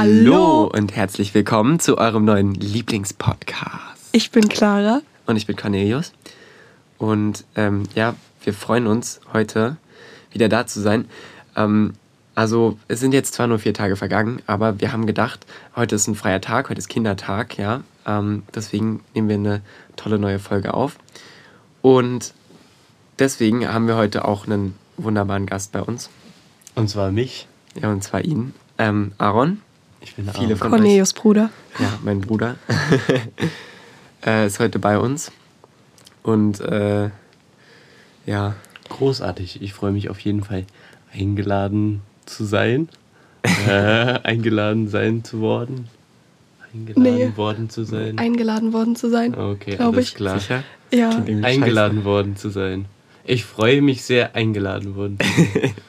Hallo und herzlich willkommen zu eurem neuen Lieblingspodcast. Ich bin Clara. Und ich bin Cornelius. Und ähm, ja, wir freuen uns heute wieder da zu sein. Ähm, also es sind jetzt zwar nur vier Tage vergangen, aber wir haben gedacht, heute ist ein freier Tag, heute ist Kindertag, ja. Ähm, deswegen nehmen wir eine tolle neue Folge auf. Und deswegen haben wir heute auch einen wunderbaren Gast bei uns. Und zwar mich. Ja, und zwar ihn. Ähm, Aaron. Ich bin Viele von Cornelius Bruder. Ja, mein Bruder. äh, ist heute bei uns. Und äh, ja, Großartig. Ich freue mich auf jeden Fall eingeladen zu sein. äh, eingeladen sein zu worden. Eingeladen Nee. worden zu sein. Eingeladen worden zu sein. okay, glaub alles ich. klar. sicher? Ja. Eingeladen worden zu sein. Ich freue mich sehr, eingeladen worden zu sein.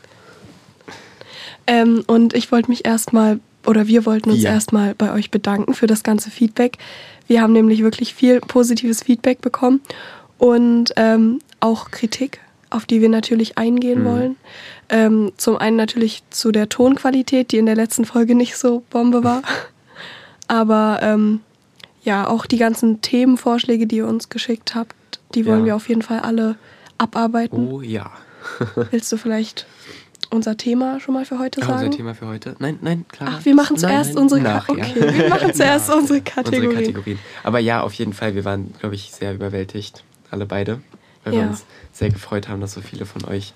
Ähm, und ich wollte mich erstmal, oder wir wollten uns Ja. erstmal bei euch bedanken für das ganze Feedback. Wir haben nämlich wirklich viel positives Feedback bekommen und ähm, auch Kritik, auf die wir natürlich eingehen Mhm. wollen. Ähm, zum einen natürlich zu der Tonqualität, die in der letzten Folge nicht so Bombe war. Aber ähm, ja, auch die ganzen Themenvorschläge, die ihr uns geschickt habt, die wollen Ja. wir auf jeden Fall alle abarbeiten. Oh ja. Willst du vielleicht unser Thema schon mal für heute Ah, sagen? unser Thema für heute? Nein, nein, klar. Ach, wir machen zuerst nein, unsere nach, Kategorien. ja. Okay, wir machen zuerst unsere Unsere Kategorien. Kategorien. Aber ja, auf jeden Fall, wir waren, glaube ich, sehr überwältigt, alle beide, weil Ja. wir uns sehr gefreut haben, dass so viele von euch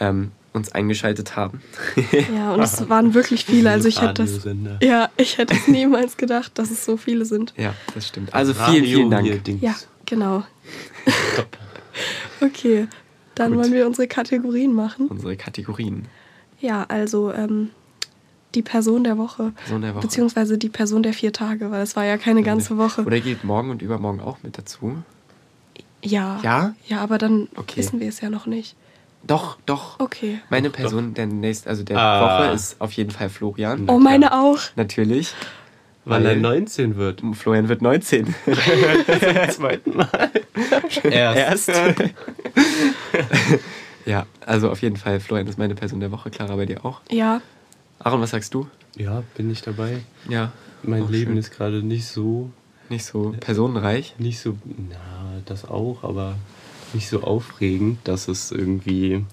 ähm, uns eingeschaltet haben. Ja, und es waren wirklich viele. Also ich hätte das, ja, ich hätte es niemals gedacht, dass es so viele sind. ja, das stimmt. Also vielen, vielen Dank. Ja, genau. Top. Okay, dann Gut. wollen wir unsere Kategorien machen. Unsere Kategorien. Ja, also ähm, die Person der Woche. Person der Woche. Beziehungsweise die Person der vier Tage, weil es war ja keine ganze Woche. Oder geht morgen und übermorgen auch mit dazu? ja. Ja? Ja, aber dann Okay. wissen wir es ja noch nicht. Doch, doch. Okay. Meine Person der nächsten, also der Ah. Woche ist auf jeden Fall Florian. Na Oh, meine auch. Natürlich. Weil er Weil- 19 wird. Florian wird 19. Zum zweiten Mal. Erst. ja, also auf jeden Fall, Florian ist meine Person der Woche. Clara, bei dir auch. Ja, Aaron, was sagst du? Ja, bin ich dabei. Ja. Mein auch Leben schön. ist gerade nicht so, nicht so personenreich. nicht so, na, das auch, aber nicht so aufregend, dass es irgendwie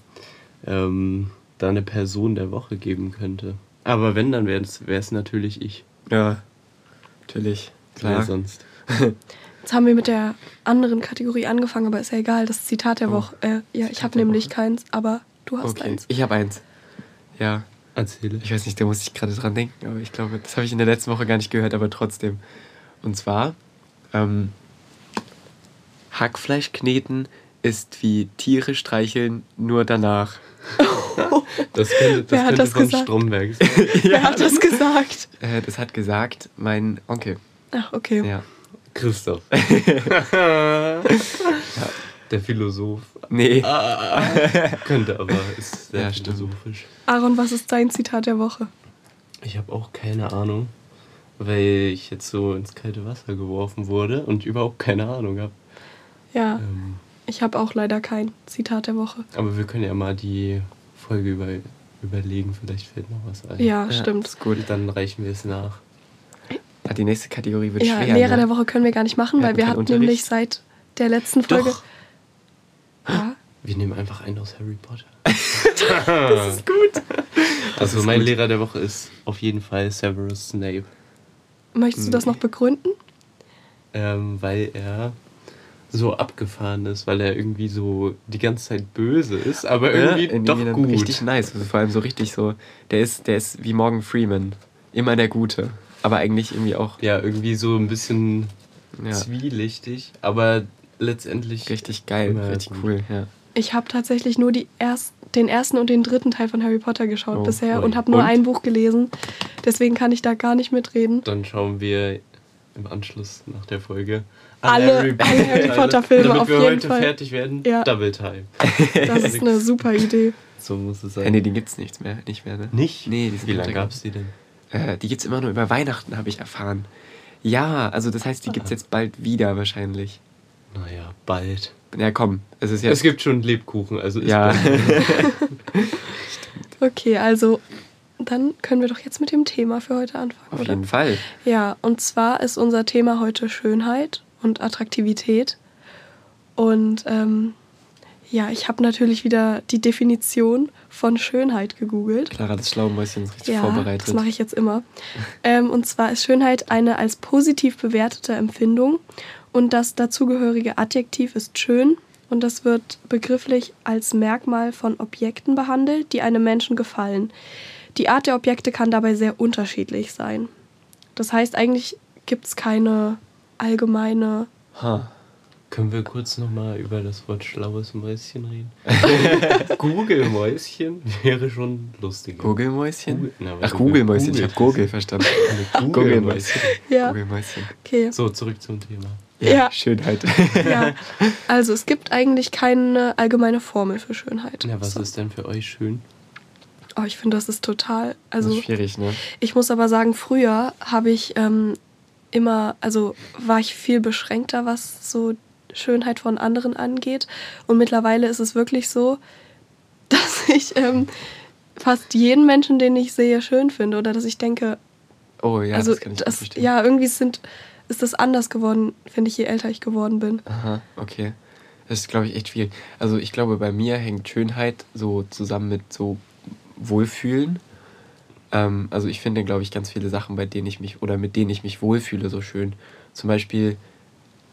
ähm, da eine Person der Woche geben könnte. Aber wenn, dann wäre es natürlich ich. Ja, natürlich. Wer Klar. sonst? Jetzt haben wir mit der anderen Kategorie angefangen, aber ist ja egal. Das Zitat der Oh. Woche. Äh, ja, ich Zitat habe der nämlich Woche. keins, aber du hast Okay, eins. ich habe eins. Ja, Erzähle. ich weiß nicht, da muss ich gerade dran denken, aber ich glaube, das habe ich in der letzten Woche gar nicht gehört, aber trotzdem. Und zwar, ähm, Hackfleisch kneten ist wie Tiere streicheln, nur danach. Das könnte, das Wer hat könnte das von gesagt? Stromberg sein. Wer hat das gesagt? Äh, das hat gesagt mein Onkel. Ach, okay. Ja. Christoph. Der Philosoph. Nee. Könnte, aber ist sehr Ja, stimmt. philosophisch. Aaron, was ist dein Zitat der Woche? Ich habe auch keine Ahnung, weil ich jetzt so ins kalte Wasser geworfen wurde und überhaupt keine Ahnung habe. Ja, Ähm, ich habe auch leider kein Zitat der Woche. aber wir können ja mal die Folge über, überlegen, vielleicht fällt noch was ein. Ja, Ja, stimmt. Ist gut. Dann reichen wir es nach. Ah, die nächste Kategorie wird Ja, schwer. Lehrer ne? der Woche können wir gar nicht machen, Wir weil wir hatten keinen nämlich Unterricht. seit der letzten Folge. Doch. Ja, Wir nehmen einfach einen aus Harry Potter. das ist gut. Also ist mein gut. Lehrer der Woche ist auf jeden Fall Severus Snape. Möchtest du das noch begründen? ähm, weil er so abgefahren ist, weil er irgendwie so die ganze Zeit böse ist, aber irgendwie Ja, doch gut. Richtig nice. Also vor allem so richtig so. Der ist, der ist wie Morgan Freeman. Immer der Gute. Aber eigentlich irgendwie auch Ja, irgendwie so ein bisschen ja, zwielichtig, aber letztendlich richtig geil, richtig gut. cool. Ja. Ich habe tatsächlich nur die erst, den ersten und den dritten Teil von Harry Potter geschaut Oh, bisher ui. und habe nur Und? ein Buch gelesen. Deswegen kann ich da gar nicht mitreden. Dann schauen wir im Anschluss nach der Folge Alle- alle Harry Potter Filme damit auf wir jeden heute Fall. fertig werden. Ja. Double Time. Das ist eine super Idee. So muss es sein. nee, die gibt's nichts mehr. Nicht mehr, ne? Nicht? Nee, die sind Wie lange runtergegangen. gab's die denn? Äh, die gibt's immer nur über Weihnachten, habe ich erfahren. Ja, also das heißt, die gibt's jetzt bald wieder wahrscheinlich. Naja, bald. Ja, komm, es ist Es jetzt. gibt schon Lebkuchen, also ist ja. Okay, also dann können wir doch jetzt mit dem Thema für heute anfangen, Auf oder? jeden Fall. Ja, und zwar ist unser Thema heute Schönheit und Attraktivität. Und ähm, ja, ich habe natürlich wieder die Definition von Schönheit gegoogelt. Clara, das schlaue Mäuschen ist richtig Ja, vorbereitet. das mache ich jetzt immer. ähm, und zwar ist Schönheit eine als positiv bewertete Empfindung und das dazugehörige Adjektiv ist schön und das wird begrifflich als Merkmal von Objekten behandelt, die einem Menschen gefallen. Die Art der Objekte kann dabei sehr unterschiedlich sein. Das heißt, eigentlich gibt es keine allgemeine. Ha. Können wir kurz nochmal über das Wort schlaues Mäuschen reden? Google-Mäuschen wäre schon lustiger. Google-Mäuschen? Google- na, Ach, Google-Mäuschen. Ich Google- habe Google verstanden. Google-Mäuschen. Ja, Google-Mäuschen. okay. So, zurück zum Thema. Ja, Ja. Schönheit. Ja. Also es gibt eigentlich keine allgemeine Formel für Schönheit. Ja, was So. ist denn für euch schön? Oh, ich finde, das ist total. das Also ist schwierig, ne? Ich muss aber sagen, früher habe ich ähm, immer, also war ich viel beschränkter, was so Schönheit von anderen angeht. Und mittlerweile ist es wirklich so, dass ich ähm, fast jeden Menschen, den ich sehe, schön finde. Oder dass ich denke, Oh ja, also das kann ich das, verstehen. ja, irgendwie sind, ist das anders geworden, finde ich, je älter ich geworden bin. Aha, okay. Das ist, glaube ich, echt schwierig. Also ich glaube, bei mir hängt Schönheit so zusammen mit so Wohlfühlen. Ähm, also ich finde, glaube ich, ganz viele Sachen, bei denen ich mich oder mit denen ich mich wohlfühle, so schön. Zum Beispiel,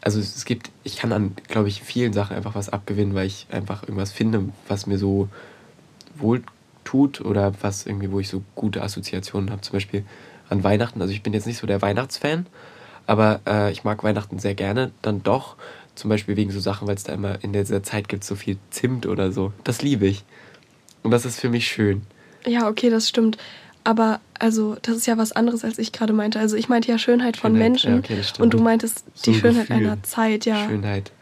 also es gibt, ich kann an, glaube ich, vielen Sachen einfach was abgewinnen, weil ich einfach irgendwas finde, was mir so wohl tut oder was irgendwie, wo ich so gute Assoziationen habe. Zum Beispiel an Weihnachten. Also ich bin jetzt nicht so der Weihnachtsfan, aber äh, ich mag Weihnachten sehr gerne. Dann doch, zum Beispiel wegen so Sachen, weil es da immer in dieser Zeit gibt, so viel Zimt oder so. Das liebe ich. Und das ist für mich schön. Ja, okay, das stimmt. Aber also, das ist ja was anderes, als ich gerade meinte. Also ich meinte ja Schönheit von Schönheit, Menschen ja, okay, und du meintest So die ein Schönheit Gefühl. einer Zeit, ja. Schönheit.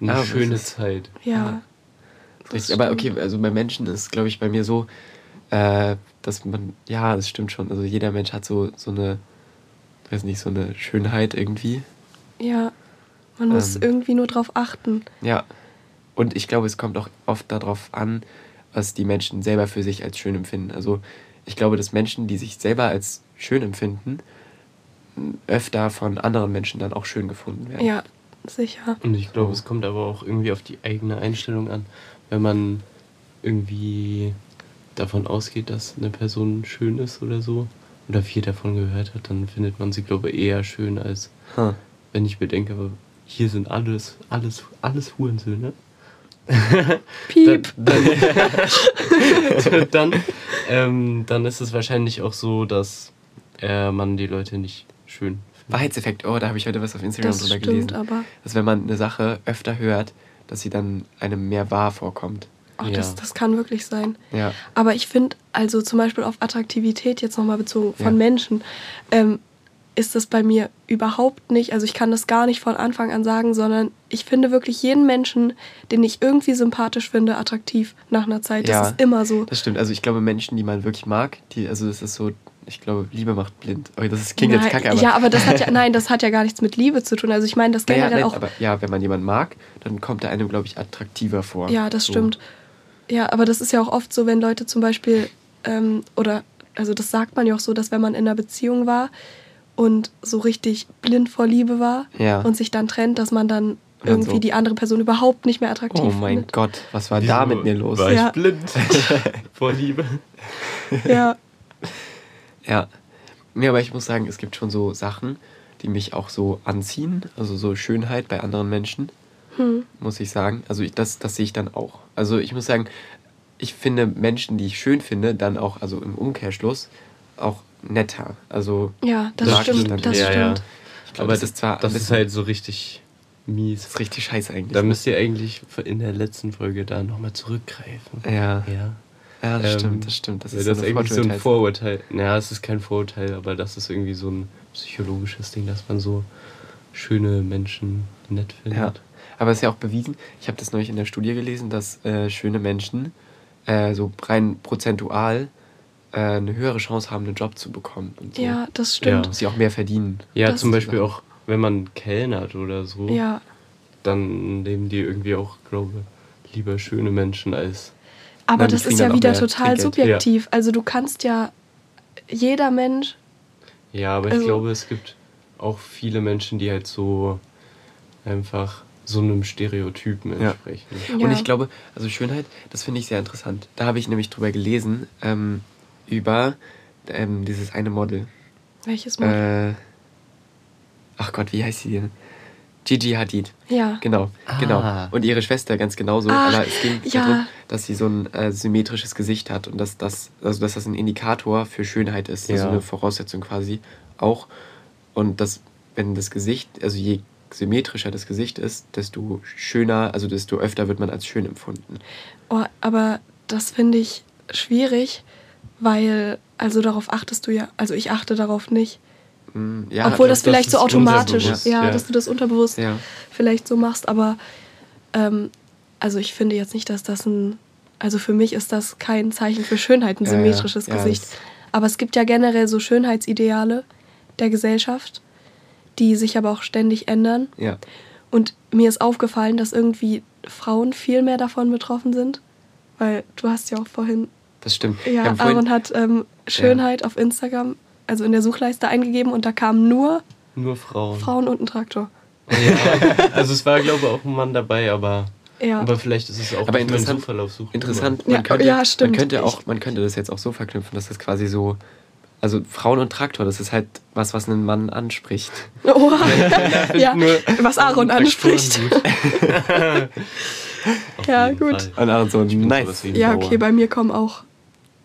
Eine Aber schöne es ist- Zeit. Ja. Ja. Richtig. Aber okay, also bei Menschen ist, glaube ich, bei mir so, äh, dass man, ja, das stimmt schon. Also jeder Mensch hat so, so eine, weiß nicht, so eine Schönheit irgendwie. Ja, man muss Ähm. irgendwie nur drauf achten. Ja. Und ich glaube, es kommt auch oft darauf an, was die Menschen selber für sich als schön empfinden. Also ich glaube, dass Menschen, die sich selber als schön empfinden, öfter von anderen Menschen dann auch schön gefunden werden. Ja, sicher. Und ich glaube, es kommt aber auch irgendwie auf die eigene Einstellung an. Wenn man irgendwie davon ausgeht, dass eine Person schön ist oder so, oder viel davon gehört hat, dann findet man sie, glaube ich, eher schön, als Huh. wenn ich bedenke, aber hier sind alles, alles, alles Hurensöhne. Piep. Dann, dann, dann, ähm, dann ist es wahrscheinlich auch so, dass äh, man die Leute nicht schön findet. Wahrheitseffekt, oh, da habe ich heute was auf Instagram Das drüber stimmt, gelesen. aber Dass wenn man eine Sache öfter hört, dass sie dann einem mehr wahr vorkommt. oh, Ja. das, das kann wirklich sein. Ja. Aber ich finde, also zum Beispiel auf Attraktivität jetzt nochmal bezogen von Ja. Menschen, ähm, ist das bei mir überhaupt nicht, also ich kann das gar nicht von Anfang an sagen, sondern ich finde wirklich jeden Menschen, den ich irgendwie sympathisch finde, attraktiv nach einer Zeit. Das Ja. ist immer so. Das stimmt. Also ich glaube, Menschen, die man wirklich mag, die, also das ist so, ich glaube, Liebe macht blind. Oh, das ist, klingt Nein, jetzt kacke, aber. ja, aber das hat ja, nein, das hat ja gar nichts mit Liebe zu tun. Also ich meine das Naja, generell nein, auch. aber ja, wenn man jemanden mag, dann kommt er einem, glaube ich, attraktiver vor. Ja, das So. stimmt. Ja, aber das ist ja auch oft so, wenn Leute zum Beispiel, ähm, oder, also das sagt man ja auch so, dass wenn man in einer Beziehung war und so richtig blind vor Liebe war Ja. und sich dann trennt, dass man dann dann irgendwie so- die andere Person überhaupt nicht mehr attraktiv Oh mein findet. Gott, was war da mit mir los? War ich Ja. blind vor Liebe? Ja, Ja. Nee, aber ich muss sagen, es gibt schon so Sachen, die mich auch so anziehen. Also so Schönheit bei anderen Menschen, hm. muss ich sagen. Also ich, das, das sehe ich dann auch. Also ich muss sagen, ich finde Menschen, die ich schön finde, dann auch, also im Umkehrschluss, auch netter. Also ja, das Mag ich stimmt, dann. das ja, ja. stimmt. ich glaube, Aber das ist zwar Das ist halt so richtig mies. das ist richtig scheiße eigentlich. Da müsst ihr eigentlich in der letzten Folge da nochmal zurückgreifen. ja. Ja. ja, das Ähm, stimmt, das stimmt. Das ist das so irgendwie so ein. Vorurteil. Naja, es ist kein Vorurteil, aber das ist irgendwie so ein psychologisches Ding, dass man so schöne Menschen nett findet. Ja, aber es ist ja auch bewiesen, ich habe das neulich in der Studie gelesen, dass äh, schöne Menschen äh, so rein prozentual eine höhere Chance haben, einen Job zu bekommen. Und so. Ja, das stimmt. Dass sie auch mehr verdienen. Ja, Das- zum Beispiel auch, wenn man kellnert oder so, Ja, dann nehmen die irgendwie auch, glaube ich, lieber schöne Menschen als. aber Nein, das ist ja wieder total Trinkgeld. subjektiv. Also du kannst ja, jeder Mensch. Ja, aber ich Also- glaube, es gibt auch viele Menschen, die halt so einfach so einem Stereotypen Ja. entsprechen. Ja. Und ich glaube, also Schönheit, das finde ich sehr interessant. Da habe ich nämlich drüber gelesen, ähm, über ähm, dieses eine Model. Welches Mal? Äh, ach Gott, wie heißt sie denn? Gigi Hadid. ja. Genau, Ah. genau. Und ihre Schwester ganz genauso. Ach, aber es ging ja. darum, dass sie so ein äh, symmetrisches Gesicht hat und dass das, also dass das ein Indikator für Schönheit ist. Also Ja. eine Voraussetzung quasi auch. Und dass, wenn das Gesicht, also je symmetrischer das Gesicht ist, desto schöner, also desto öfter wird man als schön empfunden. Oh, aber das finde ich schwierig, weil, also darauf achtest du ja, also ich achte darauf nicht. Mm, Ja, Obwohl das das vielleicht so ist automatisch, ja, ja. dass du das unterbewusst Ja. vielleicht so machst, aber ähm, also ich finde jetzt nicht, dass das ein, also für mich ist das kein Zeichen für Schönheit, ein symmetrisches Gesicht. das- Aber es gibt ja generell so Schönheitsideale der Gesellschaft, die sich aber auch ständig ändern. Und mir ist aufgefallen, dass irgendwie Frauen viel mehr davon betroffen sind. Weil du hast ja auch vorhin, Das stimmt. ja, Aaron hat ähm, Schönheit auf Instagram, also in der Suchleiste eingegeben und da kamen nur Nur Frauen. Frauen und ein Traktor. Ja, also es war, glaube ich, auch ein Mann dabei, aber, Ja. aber vielleicht ist es auch Aber interessant, Zufall auf Suche. interessant Ja, man, könnte, ja, stimmt. man könnte auch, man könnte das jetzt auch so verknüpfen, dass das quasi so, also Frauen und Traktor, das ist halt was, was einen Mann anspricht. Oha. ja, was Aaron anspricht. Ja, gut. Fall. Und Aaron so, nice. Ja, okay, bei mir kommen auch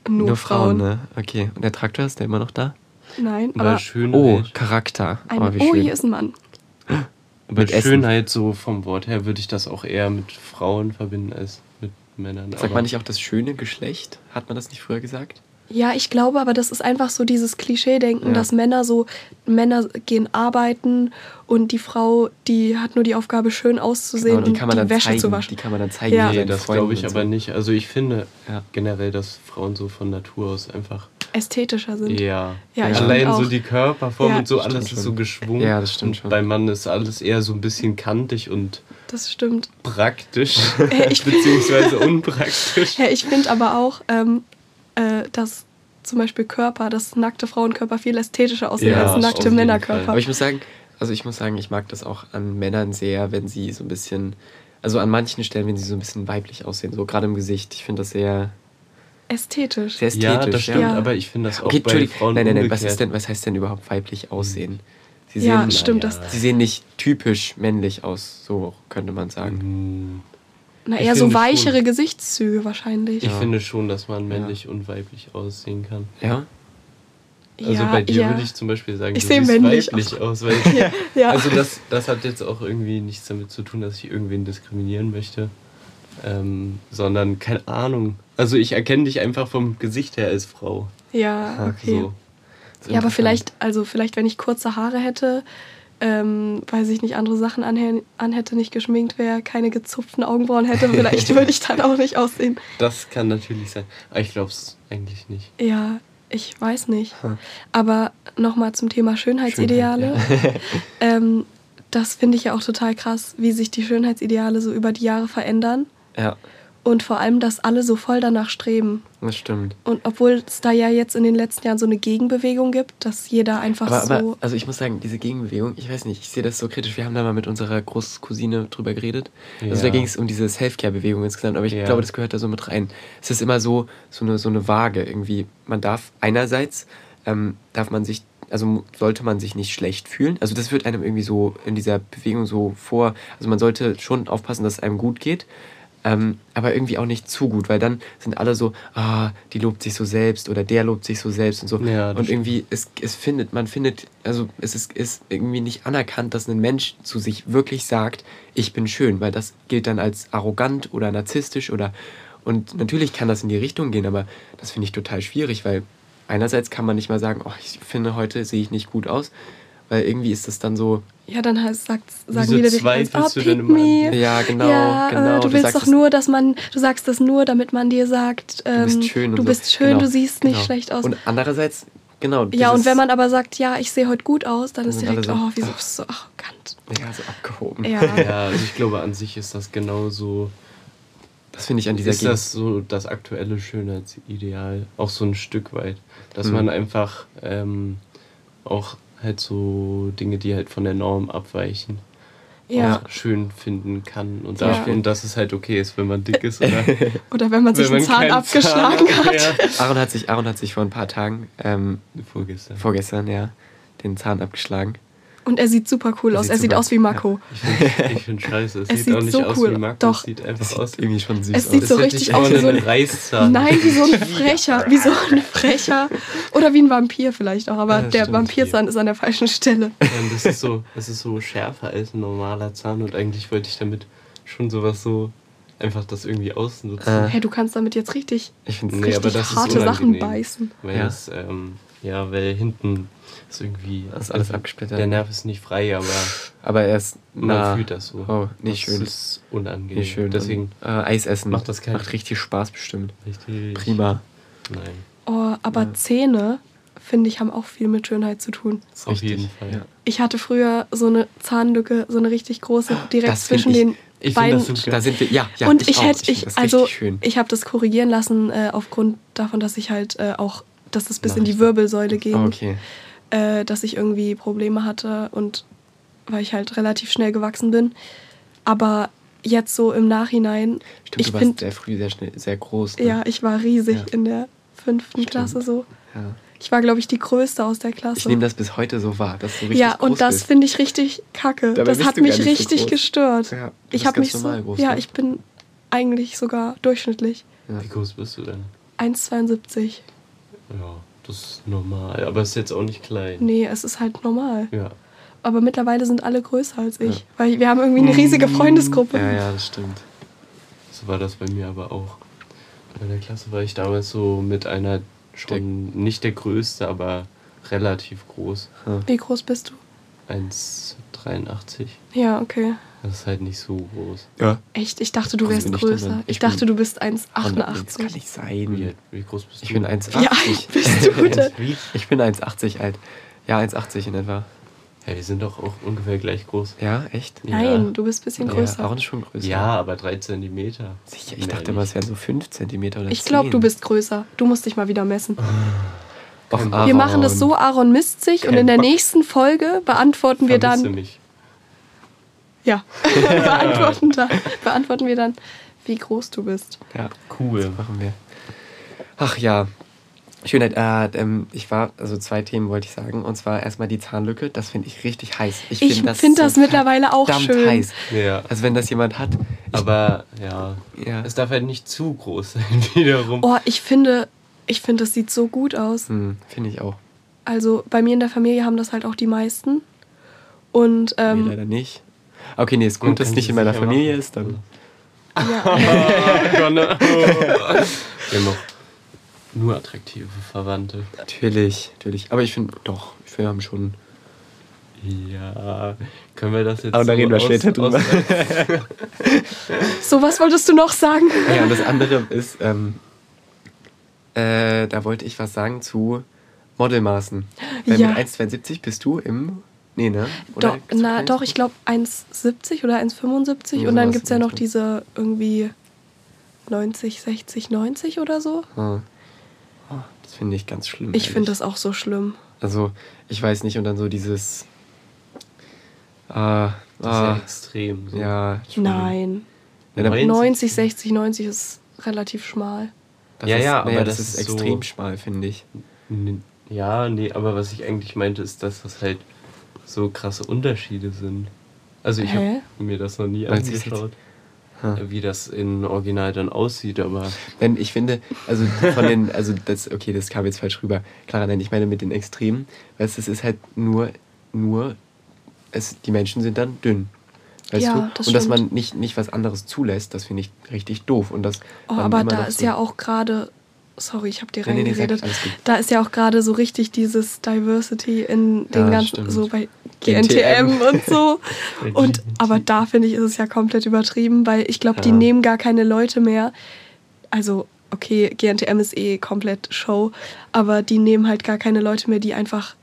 nur, Nur Frauen, Frauen. ne? Okay. Und der Traktor ist der immer noch da? Nein, Weil aber Schönheit, Oh, Charakter. eine, oh, wie oh, schön. hier ist ein Mann. aber mit Essen. Schönheit so vom Wort her würde ich das auch eher mit Frauen verbinden als mit Männern. Sagt aber man nicht auch das schöne Geschlecht? Hat man das nicht früher gesagt? Ja, ich glaube, aber das ist einfach so dieses Klischee-Denken, Ja. dass Männer so, Männer gehen arbeiten und die Frau, die hat nur die Aufgabe, schön auszusehen Genau, die und kann man die dann Wäsche zeigen. zu waschen. Die kann man dann zeigen. Ja. Nee, das glaube ich und aber so. nicht. Also ich finde Ja. generell, dass Frauen so von Natur aus einfach Ästhetischer sind. Ja, Ja, ich allein so die Körperform Ja. und so, alles schon. ist so geschwungen. Ja, das stimmt und schon. Beim Mann ist alles eher so ein bisschen kantig und Das stimmt. praktisch, Äh, ich- beziehungsweise unpraktisch. Ja, ich finde aber auch, ähm, äh, dass zum Beispiel Körper, dass nackte Frauenkörper viel ästhetischer aussehen Ja, als nackte Männerkörper. Aber ich muss sagen, also ich muss sagen, ich mag das auch an Männern sehr, wenn sie so ein bisschen, also an manchen Stellen, wenn sie so ein bisschen weiblich aussehen, so gerade im Gesicht. Ich finde das sehr, Ästhetisch. sehr ästhetisch. Ja, das stimmt, Ja. aber ich finde das auch Okay, bei Entschuldigung, Frauen nein, nein, nein, was, ist denn, was heißt denn überhaupt weiblich aussehen? Sie Ja, sehen, stimmt. naja. Das, Sie sehen nicht typisch männlich aus, so könnte man sagen. Hm, na, eher so weichere schon. Gesichtszüge wahrscheinlich. Ich Ja. finde schon, dass man männlich und weiblich aussehen kann. Ja? Also ja, bei dir ja. würde ich zum Beispiel sagen, Ich du sehe siehst männlich weiblich aus. Weil ja. Also das, das hat jetzt auch irgendwie nichts damit zu tun, dass ich irgendwen diskriminieren möchte. Ähm, sondern keine Ahnung. Also ich erkenne dich einfach vom Gesicht her als Frau. ja, okay. So. Ja, aber vielleicht, also vielleicht, wenn ich kurze Haare hätte, ähm, weiß ich nicht, andere Sachen anhä anhätte, nicht geschminkt wäre, keine gezupften Augenbrauen hätte, vielleicht würde ich dann auch nicht aussehen. Das kann natürlich sein. Aber ich glaube es eigentlich nicht. Ja, ich weiß nicht. Hm. Aber nochmal zum Thema Schönheitsideale. Schönheit, ähm, das finde ich ja auch total krass, wie sich die Schönheitsideale so über die Jahre verändern. Ja, Und vor allem, dass alle so voll danach streben. das stimmt. Und obwohl es da ja jetzt in den letzten Jahren so eine Gegenbewegung gibt, dass jeder einfach Aber, so. aber, also ich muss sagen, diese Gegenbewegung, ich weiß nicht, ich sehe das so kritisch. Wir haben da mal mit unserer Großcousine drüber geredet. Also da Ja. ging es um diese Self-Care-Bewegung insgesamt, aber ich Ja. glaube, das gehört da so mit rein. Es ist immer so, so eine, so eine Waage irgendwie. Man darf einerseits, ähm, darf man sich, also sollte man sich nicht schlecht fühlen. Also das wird einem irgendwie so in dieser Bewegung so vor, also man sollte schon aufpassen, dass es einem gut geht. Ähm, aber irgendwie auch nicht zu gut, weil dann sind alle so, ah, die lobt sich so selbst oder der lobt sich so selbst und so. Ja, und irgendwie, es, es findet, man findet, also es ist, ist irgendwie nicht anerkannt, dass ein Mensch zu sich wirklich sagt, ich bin schön, weil das gilt dann als arrogant oder narzisstisch oder und natürlich kann das in die Richtung gehen, aber das finde ich total schwierig, weil einerseits kann man nicht mal sagen, oh, ich finde heute sehe ich nicht gut aus, weil irgendwie ist das dann so, Ja, dann heißt, sagt, sagen Wieso wieder eins, zweifelst oh, du pick me. ja genau, ja, genau. äh, du, willst sagst doch nur, dass man, du sagst das nur, damit man dir sagt, ähm, du bist schön und du so. bist schön, Genau, du siehst nicht genau. schlecht aus. Und andererseits, genau. ja, und wenn man aber sagt, ja, ich sehe heute gut aus, dann ist direkt, so, oh, wieso ach. bist du so arrogant? ja, so abgehoben. Ja. Ja, also ich glaube, an sich ist das genauso Das finde ich an dieser ist das so das aktuelle Schönheitsideal, auch so ein Stück weit. Dass Mhm. man einfach ähm, auch halt so Dinge, die halt von der Norm abweichen, Ja. auch schön finden kann. Und, Ja. da, und dass es halt okay ist, wenn man dick ist oder Oder wenn man sich wenn einen Zahn keinen abgeschlagen Zahn hat. Ja. Aaron hat sich, Aaron hat sich vor ein paar Tagen, ähm, Vorgestern. vorgestern, ja, den Zahn abgeschlagen. Und er sieht super cool Er aus. sieht Er sieht aus wie Mako. Ich finde ich find scheiße. Es, Es sieht, sieht auch nicht so aus cool- wie Marco, doch. es sieht einfach sieht aus. irgendwie schon süß Es aus. sieht so hätte richtig ich aus wie so ein- Reißzahn. Nein, wie so ein Frecher. Wie so ein Frecher. Oder wie ein Vampir vielleicht auch. Aber Ja, der stimmt. Vampirzahn ist an der falschen Stelle. Ja, und das ist so, das ist so schärfer als ein normaler Zahn und eigentlich wollte ich damit schon sowas so einfach das irgendwie ausnutzen. Äh. Hey, du kannst damit jetzt richtig, Ich finde Nee, aber richtig harte Sachen beißen. Weil Ja. das, ähm, ja, weil hinten ist irgendwie. Das ist alles abgesplittert. Der Nerv ist nicht frei, aber Aber er ist man fühlt das so. Oh, nicht das schön. ist unangenehm. Nicht schön. Deswegen äh, Eis essen macht das keinen- macht richtig Spaß bestimmt. richtig. Prima. Nein, Oh, aber Zähne, finde ich, haben auch viel mit Schönheit zu tun. Auf jeden Fall. Ja. Ich hatte früher so eine Zahnlücke, so eine richtig große, direkt Das zwischen ich- den ich find beiden. das so Da sind wir, ja, ja. und ich, auch. hätte, ich, das also richtig schön. ich habe das korrigieren lassen äh, aufgrund davon, dass ich halt äh, auch, dass es bis in die. Wirbelsäule ging, Oh, okay. äh, dass ich irgendwie Probleme hatte und weil ich halt relativ schnell gewachsen bin. Aber jetzt so im Nachhinein, Stimmt, ich du warst finde, sehr früh sehr schnell, sehr groß. Ne? ja, ich war riesig Ja. in der fünften Stimmt. Klasse so. ja. Ich war, glaube ich, die größte aus der Ich Klasse. nehme das bis heute so wahr, dass du richtig ja, groß und das finde ich richtig kacke. Dabei das hat mich so richtig groß. gestört. Ja, du ich habe mich so, groß, ja, ne? ich bin eigentlich sogar durchschnittlich. Wie groß bist du denn? 1,72. Ja, das ist normal. Aber ist jetzt auch nicht klein. Nee, es ist halt normal. Ja. Aber mittlerweile sind alle größer als ich. Weil wir haben irgendwie eine riesige Freundesgruppe. Ja, ja, das stimmt. So war das bei mir aber auch. In der Klasse war ich damals so mit einer schon nicht der größte, aber relativ groß. Wie groß bist du? 1,83. Ja, okay. Das ist halt nicht so groß. Ja. Echt? Ich dachte, du wärst bin ich größer. Ich, Ich bin- dachte, du bist Das kann 1,88. nicht sein. Wie, wie groß bist Ich du? bin Wie 1,80. alt bist du denn? Ich bin 1,80 alt. Ja, 1,80 in etwa. Ja, wir sind doch auch ungefähr gleich groß. Ja, echt? Ja. Nein, du bist ein bisschen Ja, größer. Aaron ist schon größer. Ja, aber 3 Zentimeter. Sicher, ich dachte immer, es wären so 5 cm oder ich glaube, 10. du bist größer. Du musst dich mal wieder messen. Och, Wir machen das so, Aaron misst sich und Kein in der Bock. nächsten Folge beantworten wir dann. mich. Ja, beantworten, da, beantworten wir dann, wie groß du bist. Ja, Cool. das machen wir. Ach ja. Schönheit, äh, ähm, ich war, also zwei Themen wollte ich sagen. Und zwar erstmal die Zahnlücke, das finde ich richtig heiß. Ich find finde das mittlerweile auch schön. heiß. Ja. Also wenn das jemand hat. Aber ja, ja. es darf halt nicht zu groß sein wiederum. Oh, ich finde, ich finde, das sieht so gut aus. Hm, finde ich auch. Also bei mir in der Familie haben das halt auch die meisten. Und nee, ähm, leider nicht. Okay, nee, ist gut, dass es nicht in meiner Familie machen. ist. Dann. ja, Gonne. Wir haben noch nur attraktive Verwandte. Natürlich, natürlich. Aber ich finde, doch, wir haben schon. Ja, können wir das jetzt Aber da so reden wir aus- später drüber. so was wolltest du noch sagen? Ja, und das andere ist, ähm, äh, da wollte ich was sagen zu Modelmaßen. Weil Ja. mit 1,72 bist du im. Nee, ne? Doch, gibt's na, doch, ich glaube 1,70 oder 1,75 Ja, und dann gibt es ja noch diese irgendwie 90, 60, 90 oder so. Ah. Ah, Das finde ich ganz schlimm. Ich finde das auch so schlimm. Also, ich weiß nicht, und dann so dieses. Äh, Das ist ja ah, extrem. So. ja. Nein. Ja, dann- 90? 90, 60, 90 ist relativ schmal. Das Ja, ist, ja, naja, aber das, das ist ist so- extrem schmal, finde ich. Ja, nee, aber was ich eigentlich meinte, ist, dass das halt so krasse Unterschiede sind. Also ich habe mir das noch nie jetzt. angeschaut, Ha. wie das in Original dann aussieht, aber Wenn ich finde, also von den, also das, okay, das kam jetzt falsch rüber. Clara, nein, ich meine mit den Extremen, weißt du, es ist halt nur, nur, es, die Menschen sind dann dünn. Weißt Ja, du? das und dass man stimmt. nicht, nicht was anderes zulässt, das finde ich richtig doof. Und das Oh, man aber da ist so- ja auch gerade, sorry, ich habe dir Nee, nee, nee, reingeredet, alles gut. da ist ja auch gerade so richtig dieses Diversity in den Ja, ganzen, stimmt. so bei GNTM. Und so. Und aber da finde ich, ist es ja komplett übertrieben, weil ich glaube, die Ja. nehmen gar keine Leute mehr. Also, okay, GNTM ist eh komplett Show, aber die nehmen halt gar keine Leute mehr, die einfach,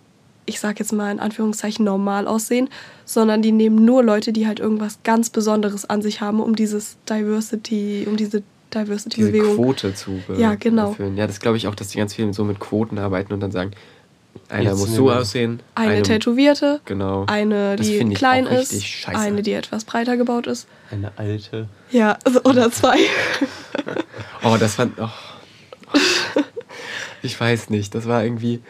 ich sag jetzt mal in Anführungszeichen, normal aussehen, sondern die nehmen nur Leute, die halt irgendwas ganz Besonderes an sich haben, um dieses Diversity, um diese Diversity-Bewegung. Quote zu Ja, genau. befüllen. Ja, das glaube ich auch, dass die ganz viel so mit Quoten arbeiten und dann sagen, einer Jetzt muss so aussehen. Eine einem- Tätowierte, Genau. eine, die klein ist, scheiße. eine, die etwas breiter gebaut ist. Eine alte. Ja, oder zwei. Oh, das fand. Oh. Ich weiß nicht. Das war irgendwie.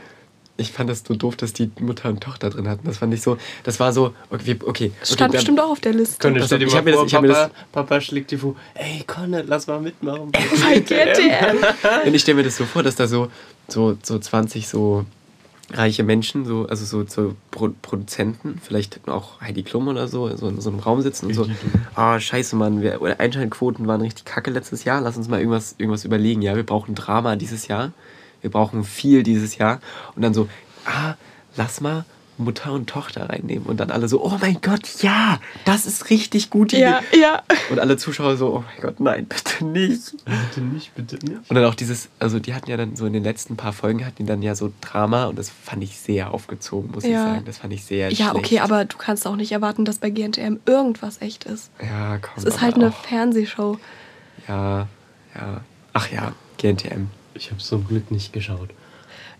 Ich fand das so doof, dass die Mutter und Tochter drin hatten. Das fand ich so. Das war so. Okay, okay. Das stand okay, bestimmt auch auf der Liste. Pass stell dir ich mal hab mir das- vor, ich hab mir Papa, Papa schlägt dir vor, ey Conny, lass mal mitmachen. Bei GTM. Und ich stelle mir das so vor, dass da so, so, so 20 so reiche Menschen, so, also so, so Pro Produzenten, vielleicht auch Heidi Klum oder so, so in so einem Raum sitzen und so, ah, scheiße, Mann, wir, oder Einschaltquoten waren richtig kacke letztes Jahr, lass uns mal irgendwas, irgendwas überlegen. Ja, wir brauchen Drama dieses Jahr, wir brauchen viel dieses Jahr. Und dann so, ah, lass mal Mutter und Tochter reinnehmen. Und dann alle so, oh mein Gott, ja, das ist richtig gut. Ja, ja. Und alle Zuschauer so, oh mein Gott, nein, bitte nicht. Bitte nicht, bitte nicht. Und dann auch dieses, also die hatten ja dann so in den letzten paar Folgen hatten die dann ja so Drama und das fand ich sehr aufgezogen, muss ich Ja. sagen. Das fand ich sehr Ja, schlecht. okay, aber du kannst auch nicht erwarten, dass bei GNTM irgendwas echt ist. Ja, komm. Es ist halt eine auch- Fernsehshow. Ja, ja. Ach ja, GNTM. Ich habe zum Glück nicht geschaut.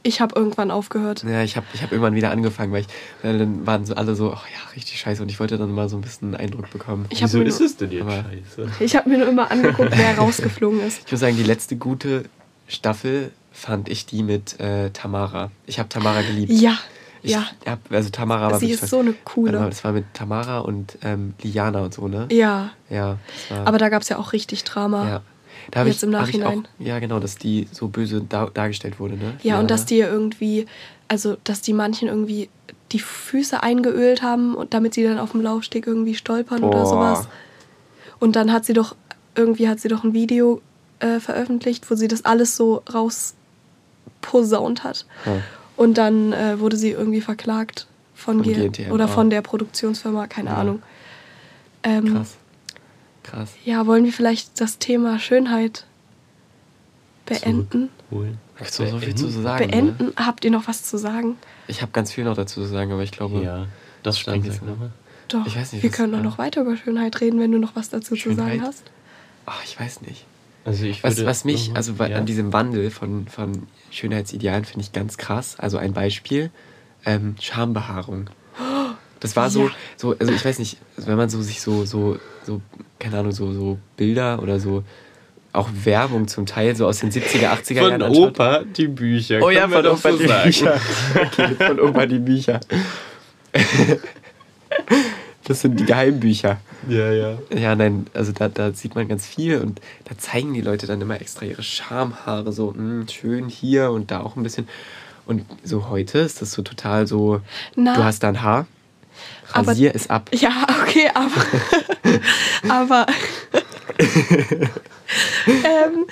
Ich habe irgendwann aufgehört. Ja, ich habe ich hab irgendwann wieder angefangen, weil ich, weil dann waren so alle so, ach ja, richtig scheiße. Und ich wollte dann mal so ein bisschen einen Eindruck bekommen. Ich Wieso ist nur- es denn jetzt aber- scheiße? Ich habe mir nur immer angeguckt, wer rausgeflogen ist. Ich muss sagen, die letzte gute Staffel fand ich die mit äh, Tamara. Ich habe Tamara geliebt. Ja, Ich ja. Hab, also Tamara war Sie ist so eine coole. Das war mit Tamara und ähm, Liana und so, ne? Ja, Ja. Aber da gab es ja auch richtig Drama. ja. Da Jetzt ich, im Nachhinein. Auch, ja, genau, dass die so böse da, dargestellt wurde, ne? Ja, und Liana. dass die irgendwie, also dass die manchen irgendwie die Füße eingeölt haben und damit sie dann auf dem Laufsteg irgendwie stolpern oder Boah. sowas. Und dann hat sie doch, irgendwie hat sie doch ein Video äh, veröffentlicht, wo sie das alles so rausposaunt hat. Ja. Und dann äh, wurde sie irgendwie verklagt von, Von GNTM, oder ah. von der Produktionsfirma, keine Ja. Ahnung. Ähm, Krass. Krass. Ja, wollen wir vielleicht das Thema Schönheit beenden? Holen. Da gibt's noch so viel zu sagen. Ne? Beenden? Habt ihr noch was zu sagen? Ich habe ganz viel noch dazu zu sagen, aber ich glaube, Ja, das stand jetzt nochmal. Doch, Ich weiß nicht, wir können auch noch weiter über Schönheit reden, wenn du noch was dazu zu sagen Schönheit? hast. ach, ich weiß nicht. Also ich Was, was mich, also ja. an diesem Wandel von, von Schönheitsidealen finde ich ganz krass. Also ein Beispiel, ähm, Schambehaarung. Das war so, Ja. so, also ich weiß nicht, wenn man so sich so, so, so, keine Ahnung, so, so Bilder oder so, auch Werbung zum Teil so aus den 70er, 80er Von Jahren anschaut. Opa die Bücher. Oh ja, von Opa so die sagen. Bücher. Okay, von Opa die Bücher. Das sind die Geheimbücher. Ja, ja. Ja, nein, also da, da sieht man ganz viel und da zeigen die Leute dann immer extra ihre Schamhaare so mh, schön hier und da auch ein bisschen. Und so heute ist das so total so, Na. du hast da ein Haar, Aber- rasier es ab. Ja, okay, aber. aber. ähm,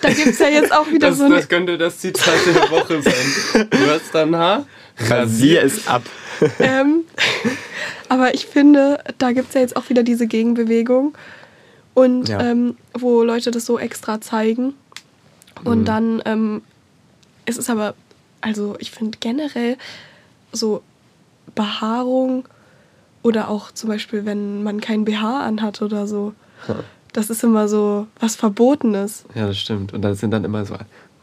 da gibt es ja jetzt auch wieder Das, so eine. das könnte das Zitat der Woche sein. Du hast dann Haar? Rasier es ab. Ähm, aber ich finde, da gibt es ja jetzt auch wieder diese Gegenbewegung. Und Ja. ähm, wo Leute das so extra zeigen. Und Mhm. dann ähm, es ist aber, also ich finde generell so Behaarung oder auch zum Beispiel, wenn man kein BH anhat oder so, das ist immer so was Verbotenes. Ja, das stimmt. Und da sind dann immer so, oh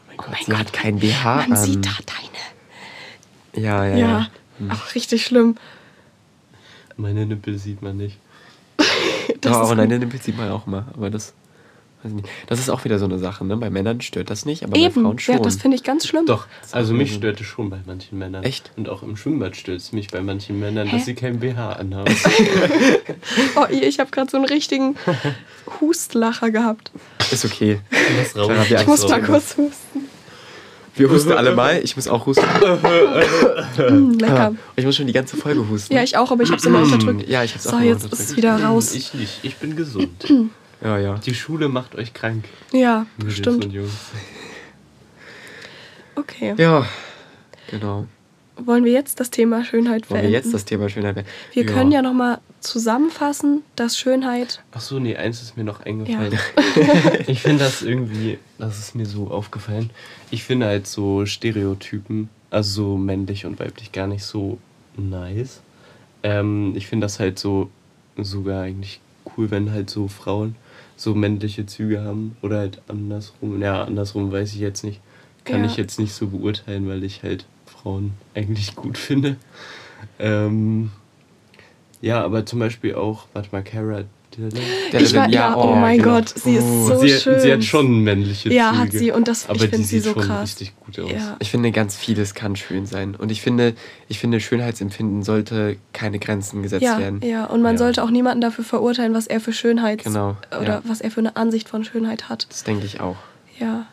mein Gott, mein sie Gott, hat kein BH Man an. sieht da deine. Ja, ja, Ja, ja. ach, richtig schlimm. Meine Nippel sieht man nicht. Das ja, ist aber den Nippel sieht man auch immer. Aber das. Das ist auch wieder so eine Sache, ne? Bei Männern stört das nicht, aber bei Eben, Frauen schon. ja, das finde ich ganz schlimm. Doch, also auch mich so. stört es schon bei manchen Männern. Echt? Und auch im Schwimmbad stört es mich bei manchen Männern, Hä? dass sie kein BH anhaben. Oh, ich habe gerade so einen richtigen Hustlacher gehabt. Ist okay. Ich muss so. mal kurz husten. Wir husten alle mal. Ich muss auch husten. Mm, lecker. Ich muss schon die ganze Folge husten. Ja, ich auch, aber ich habe es immer unterdrückt. Ja, ich hab's auch So, immer jetzt unterdrückt. ist es wieder raus. Ich nicht, ich bin gesund. Ja, ja. Die Schule macht euch krank. Ja, Mädels stimmt. Und Jungs. Okay. Ja, genau. Wollen wir jetzt das Thema Schönheit Wollen beenden? wir jetzt das Thema Schönheit werden? wir können ja nochmal zusammenfassen, dass Schönheit. Ach so, nee, eins ist mir noch eingefallen. ich finde das irgendwie, das ist mir so aufgefallen. Ich finde halt so Stereotypen, also so männlich und weiblich, gar nicht so nice. Ähm, ich finde das halt so sogar eigentlich cool, wenn halt so Frauen so männliche Züge haben oder halt andersrum. Ja, andersrum weiß ich jetzt nicht. Kann Ja. ich jetzt nicht so beurteilen, weil ich halt Frauen eigentlich gut finde. Ähm, ja, aber zum Beispiel auch, warte mal, Cara. Ich war, ja, oh, mein genau. Gott, sie ist Oh, so sie, schön. sie hat schon männliche Ja, Züge. hat sie, und das- ich aber find die sie sieht so schon krass. richtig gut aus. Ja. Ich finde, ganz vieles kann schön sein. Und ich finde, ich finde, Schönheitsempfinden sollte keine Grenzen gesetzt ja, werden. ja, und man Ja. sollte auch niemanden dafür verurteilen, was er für Schönheit Genau, oder ja. was er für eine Ansicht von Schönheit hat. Das denke ich auch. Ja,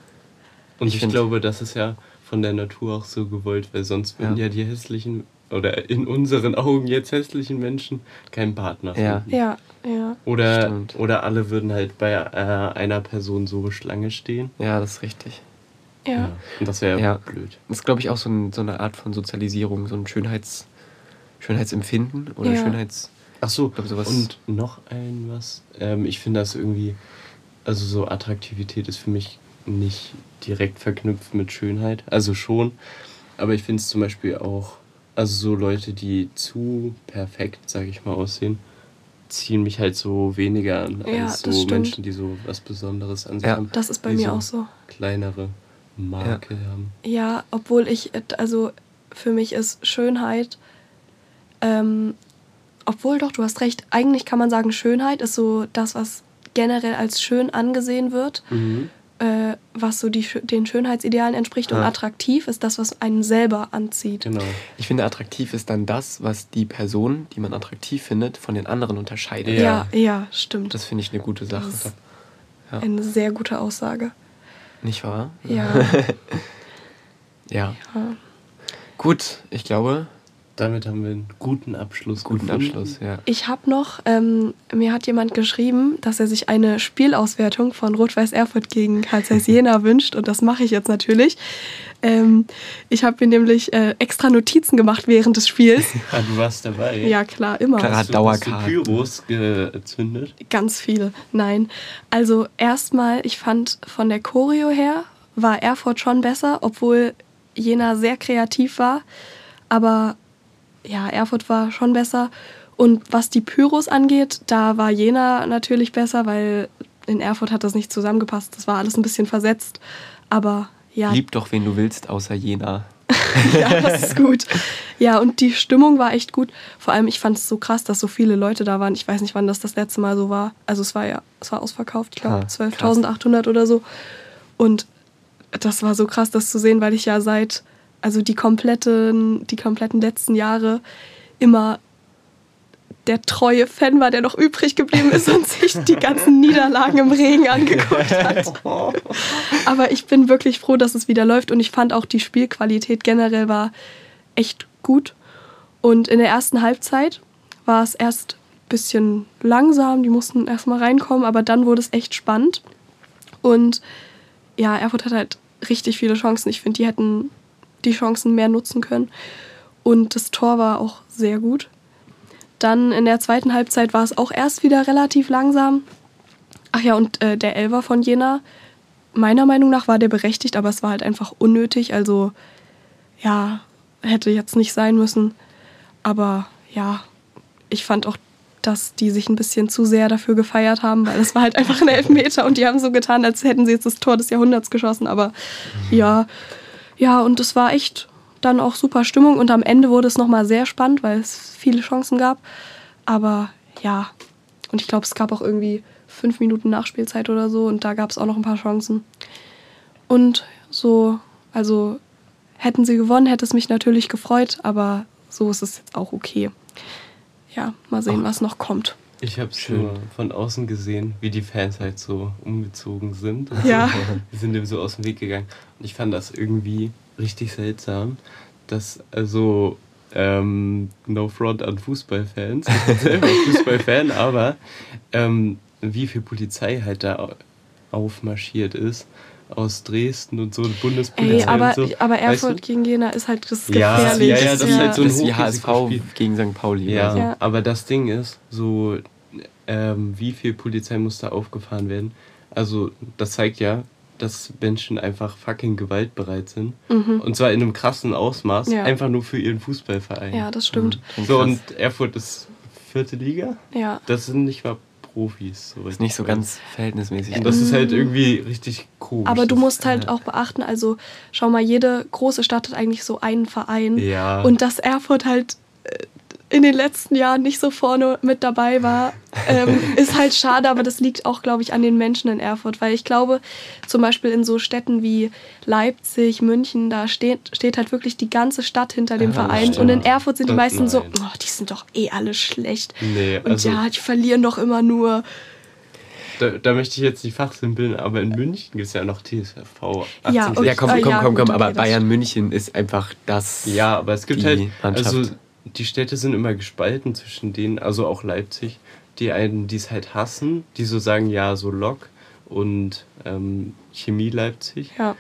Und Ich ich, find- glaube, das ist ja von der Natur auch so gewollt, weil sonst würden Ja. ja, die hässlichen oder in unseren Augen jetzt hässlichen Menschen keinen Partner Ja. finden. ja, ja. Oder, Stimmt. oder alle würden halt bei äh, einer Person so Schlange stehen. Ja, das ist richtig. Ja, Und das wäre Ja. blöd. Das ist, glaube ich, auch so, ein, so eine Art von Sozialisierung, so ein Schönheits, Schönheitsempfinden oder Ja. Schönheits... Ach so, glaub, sowas- und noch ein was. Ähm, ich finde das irgendwie, also so Attraktivität ist für mich nicht direkt verknüpft mit Schönheit. Also schon, aber ich finde es zum Beispiel auch, also so Leute, die zu perfekt, sage ich mal, aussehen, ziehen mich halt so weniger an Ja, als so stimmt. Menschen, die so was Besonderes an sich Ja. haben. das ist bei die mir auch so. Kleinere Marke haben. Ja, obwohl ich, also für mich ist Schönheit, ähm, obwohl doch, du hast recht, eigentlich kann man sagen, Schönheit ist so das, was generell als schön angesehen wird, Mhm. Äh, was so die, den Schönheitsidealen entspricht und Ja. attraktiv ist das, was einen selber anzieht. Genau. Ich finde, attraktiv ist dann das, was die Person, die man attraktiv findet, von den anderen unterscheidet. Ja, Ja. ja, stimmt. Das finde ich eine gute Sache. Ja. eine sehr gute Aussage. Nicht wahr? Ja. Ja. ja. Gut, ich glaube, Damit haben wir einen guten Abschluss. guten gefunden. Abschluss, ja. Ich habe noch, ähm, mir hat jemand geschrieben, dass er sich eine Spielauswertung von Rot-Weiß Erfurt gegen Karl Zeiss Jena wünscht und das mache ich jetzt natürlich. Ähm, ich habe mir nämlich äh, extra Notizen gemacht während des Spiels. Ja, du warst dabei. Ja, klar, immer. Klar. Hast du, hast du Dauerkarten. Pyros gezündet? Ganz viel. Nein. Also erstmal, ich fand von der Choreo her war Erfurt schon besser, obwohl Jena sehr kreativ war. Aber ja, Erfurt war schon besser. Und was die Pyros angeht, da war Jena natürlich besser, weil in Erfurt hat das nicht zusammengepasst. Das war alles ein bisschen versetzt. Aber ja, Lieb doch, wen du willst, außer Jena. ja, das ist gut. Ja, und die Stimmung war echt gut. Vor allem, ich fand es so krass, dass so viele Leute da waren. Ich weiß nicht, wann das das letzte Mal so war. Also es war ja, es war ausverkauft, ich glaube Ah, 12.800 oder so. Und das war so krass, das zu sehen, weil ich ja seit, also die kompletten, die kompletten letzten Jahre immer der treue Fan war, der noch übrig geblieben ist und sich die ganzen Niederlagen im Regen angeguckt hat. Aber ich bin wirklich froh, dass es wieder läuft und ich fand auch die Spielqualität generell war echt gut. Und in der ersten Halbzeit war es erst ein bisschen langsam, die mussten erstmal reinkommen, aber dann wurde es echt spannend. Und ja, Erfurt hat halt richtig viele Chancen. Ich finde, die hätten die Chancen mehr nutzen können. Und das Tor war auch sehr gut. Dann in der zweiten Halbzeit war es auch erst wieder relativ langsam. Ach ja, und äh, der Elver von Jena, meiner Meinung nach war der berechtigt, aber es war halt einfach unnötig. Also ja, hätte jetzt nicht sein müssen. Aber ja, ich fand auch, dass die sich ein bisschen zu sehr dafür gefeiert haben, weil es war halt einfach ein Elfmeter und die haben so getan, als hätten sie jetzt das Tor des Jahrhunderts geschossen. Aber ja, ja, und es war echt dann auch super Stimmung und am Ende wurde es nochmal sehr spannend, weil es viele Chancen gab. Aber ja, und ich glaube, es gab auch irgendwie fünf Minuten Nachspielzeit oder so und da gab es auch noch ein paar Chancen. Und so, also hätten sie gewonnen, hätte es mich natürlich gefreut, aber so ist es jetzt auch okay. Ja, mal sehen, was noch kommt. Ich habe es Schön. nur von außen gesehen, wie die Fans halt so umgezogen sind. Ja. Die sind dem so aus dem Weg gegangen. Und ich fand das irgendwie richtig seltsam, dass also ähm, no front an Fußballfans, ich bin selber Fußballfan, aber ähm, wie viel Polizei halt da au- aufmarschiert ist aus Dresden und so Bundespolizei Ey, aber, und so. aber Weißt Erfurt du? gegen Jena ist halt das Ja, gefährlich. ja, ja, das ist halt so ein das ist wie HSV gegen St. Pauli. Ja, so. Ja. aber das Ding ist, so ähm, wie viel Polizei muss da aufgefahren werden? Also das zeigt ja, dass Menschen einfach fucking gewaltbereit sind. Und zwar in einem krassen Ausmaß, Mhm. Ja. einfach nur für ihren Fußballverein. Ja, das stimmt. Mhm. So, und Erfurt ist vierte Liga. Ja. Das sind nicht mal Profis. So Ist nicht so ganz verhältnismäßig. Und das ist halt irgendwie richtig komisch. Aber du musst halt auch beachten, also schau mal, jede große Stadt hat eigentlich so einen Verein. Ja. Und dass Erfurt halt äh, in den letzten Jahren nicht so vorne mit dabei war, ähm, ist halt schade, aber das liegt auch, glaube ich, an den Menschen in Erfurt. Weil ich glaube, zum Beispiel in so Städten wie Leipzig, München, da steht, steht halt wirklich die ganze Stadt hinter dem Ah, Verein. stimmt. Und in Erfurt sind die meisten so, nein. oh, die sind doch eh alle schlecht. Nee, Und also ja, die verlieren doch immer nur. da, da möchte ich jetzt nicht fachsimpeln, aber in München gibt es ja noch TSV. Ja, 1860. okay. ja, komm, Ah, komm, ja, komm, komm, aber Bayern München ist einfach das. Ja, aber es gibt die halt, Mannschaft. also die Städte sind immer gespalten zwischen denen, also auch Leipzig, die einen, die es halt hassen, die so sagen, ja, so Lok und ähm, Chemie Leipzig. Ja.